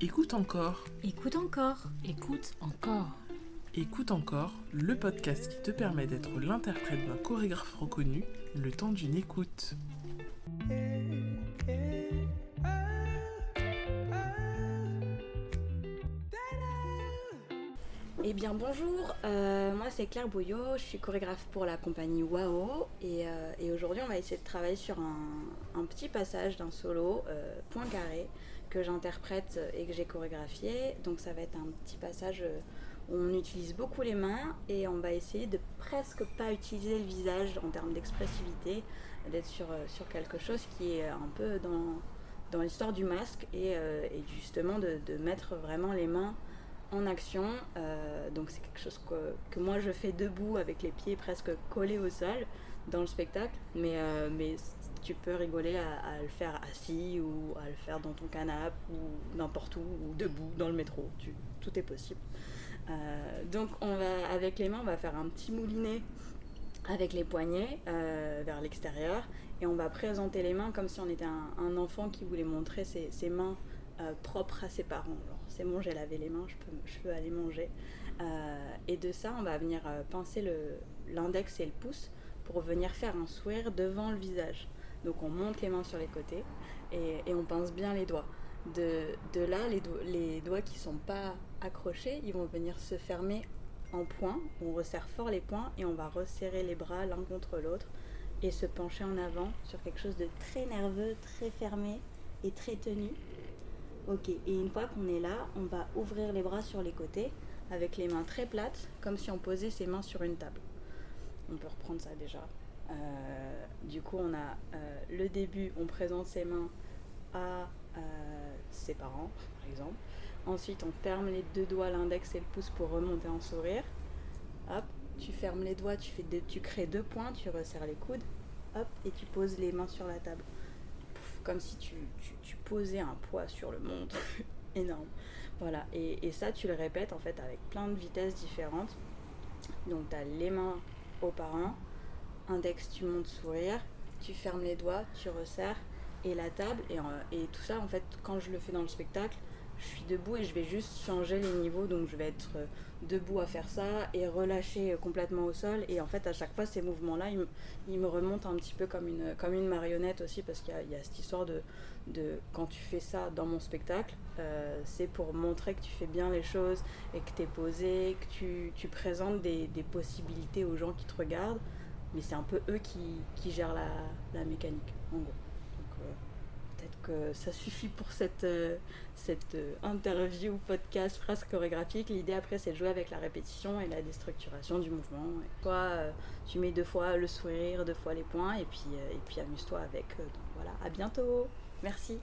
Écoute encore. Écoute encore. Écoute encore. Écoute encore, le podcast qui te permet d'être l'interprète d'un chorégraphe reconnu le temps d'une écoute. Eh bien bonjour, euh, moi c'est Claire Bouillot, je suis chorégraphe pour la compagnie WAO. Et, euh, aujourd'hui on va essayer de travailler sur un, petit passage d'un solo euh, point carré que j'interprète et que j'ai chorégraphié. Donc ça va être un petit passage où on utilise beaucoup les mains et on va essayer de presque pas utiliser le visage en termes d'expressivité, d'être sur, quelque chose qui est un peu dans, l'histoire du masque et, justement de mettre vraiment les mains en action. Euh, donc c'est quelque chose que, que, moi je fais debout avec les pieds presque collés au sol dans le spectacle. Mais, euh, mais tu peux rigoler à, le faire assis ou à le faire dans ton canapé ou n'importe où ou debout dans le métro. Tout est possible. Euh, donc on va avec les mains on va faire un petit moulinet avec les poignets vers l'extérieur et on va présenter les mains comme si on était un, enfant qui voulait montrer ses mains euh, propre à ses parents. C'est bon, j'ai lavé les mains, je peux, aller manger. Euh, et de ça, on va venir euh, pincer l'index et le pouce pour venir faire un sourire devant le visage. Donc on monte les mains sur les côtés et, on pince bien les doigts. De, là, les, do les doigts qui sont pas accrochés, ils vont venir se fermer en points. On resserre fort les poings et on va resserrer les bras l'un contre l'autre et se pencher en avant sur quelque chose de très nerveux, très fermé et très tenu. Ok, et une fois qu'on est là, on va ouvrir les bras sur les côtés avec les mains très plates, comme si on posait ses mains sur une table. On peut reprendre ça déjà. Euh, du coup, on a euh, le début, on présente ses mains à euh, ses parents, par exemple. Ensuite, on ferme les deux doigts, l'index et le pouce pour remonter en sourire. Hop, tu fermes les doigts, tu, tu crées deux points, tu resserres les coudes. Hop, et tu poses les mains sur la table comme si tu, tu, posais un poids sur le monde énorme. Voilà, et, et, ça, tu le répètes en fait avec plein de vitesses différentes. Donc, tu as les mains aux parents, index, tu montes sourire, tu fermes les doigts, tu resserres, et la table, et, et tout ça, en fait, quand je le fais dans le spectacle, je suis debout et je vais juste changer les niveaux donc je vais être debout à faire ça et relâcher complètement au sol. Et en fait à chaque fois ces mouvements là ils me, remontent un petit peu comme une, comme une marionnette aussi parce qu'il y, a cette histoire de, de quand tu fais ça dans mon spectacle euh, c'est pour montrer que tu fais bien les choses et que tu es posé que tu, tu présentes des, des, possibilités aux gens qui te regardent. Mais c'est un peu eux qui, qui gèrent la, la mécanique en gros. Euh, peut-être que ça suffit pour cette, euh, cette euh, interview, podcast, phrase chorégraphique. L'idée après, c'est de jouer avec la répétition et la déstructuration du mouvement. Toi, euh, tu mets deux fois le sourire, deux fois les points, et puis, et puis amuse-toi avec. donc voilà, à bientôt. Merci.